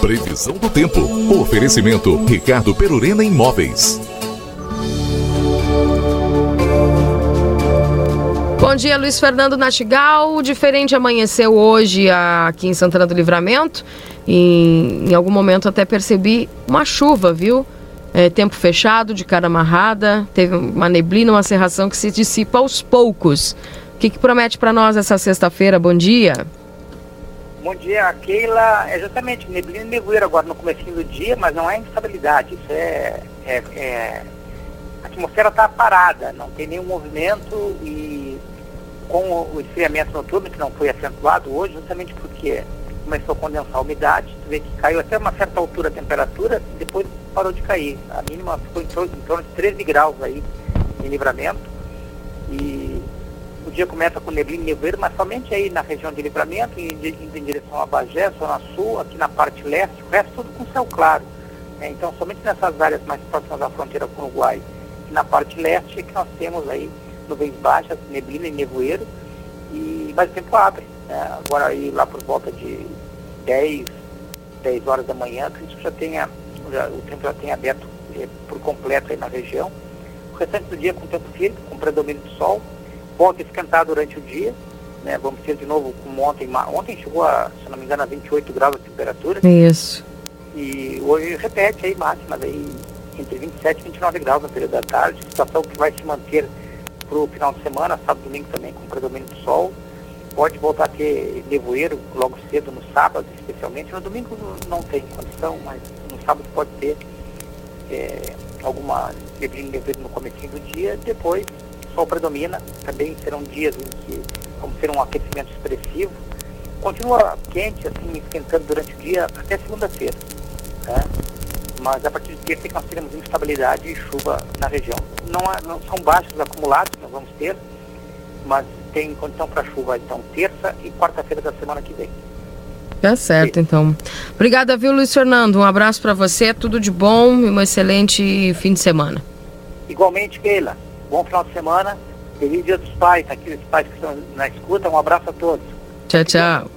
Previsão do tempo. Oferecimento Ricardo Perurena Imóveis. Bom dia, Luiz Fernando Nastigal. Diferente amanheceu hoje aqui em Santana do Livramento. E em algum momento até percebi uma chuva, viu? É, tempo fechado, de cara amarrada, teve uma neblina, uma serração que se dissipa aos poucos. O que, que promete para nós essa sexta-feira? Bom dia. Bom dia, Keila. É justamente neblina e nevoeiro agora no começo do dia, mas não é instabilidade. Isso é, é, é... a atmosfera está parada, não tem nenhum movimento e com o esfriamento noturno que não foi acentuado hoje, justamente porque começou a condensar a umidade, você vê que caiu até uma certa altura a temperatura e depois parou de cair. A mínima ficou em torno, em torno de 13 graus aí em livramento. E o dia começa com neblina e nevoeiro, mas somente aí na região de livramento, indo em, direção a Bagé, Zona Sul, aqui na parte leste, o resto tudo com céu claro. Né? Então somente nessas áreas mais próximas da fronteira com o Uruguai e na parte leste é que nós temos aí nuvens baixas, neblina e nevoeiro, e, mas o tempo abre. Né? Agora aí lá por volta de 10, 10 horas da manhã, isso já tenha, já, o tempo já tem aberto é, por completo aí na região. O restante do dia com tempo firme, com predomínio do sol, a esquentar durante o dia, né? Vamos ter de novo como ontem, ontem chegou a, se não me engano, a 28 graus a temperatura. Isso. E hoje repete aí máximas aí entre 27 e 29 graus no período da tarde, situação que vai se manter para o final de semana, sábado e domingo também com predomínio do sol. Pode voltar a ter nevoeiro logo cedo no sábado, especialmente. No domingo não tem condição, mas no sábado pode ter é, alguma neblina nevoeiro no começo do dia. Depois, sol predomina. Também serão dias em que vamos ter um aquecimento expressivo. Continua quente, assim, esquentando durante o dia até segunda-feira. Né? mas a partir de terça nós teremos instabilidade e chuva na região. Não, há, não são baixos acumulados que nós vamos ter, mas tem condição para chuva então terça e quarta-feira da semana que vem. Tá certo, então. Obrigada, viu, Luiz Fernando? Um abraço para você, tudo de bom e um excelente fim de semana. Igualmente, Keila. Bom final de semana. Feliz Dia dos Pais, aqueles pais que estão na escuta. Um abraço a todos. Tchau, tchau.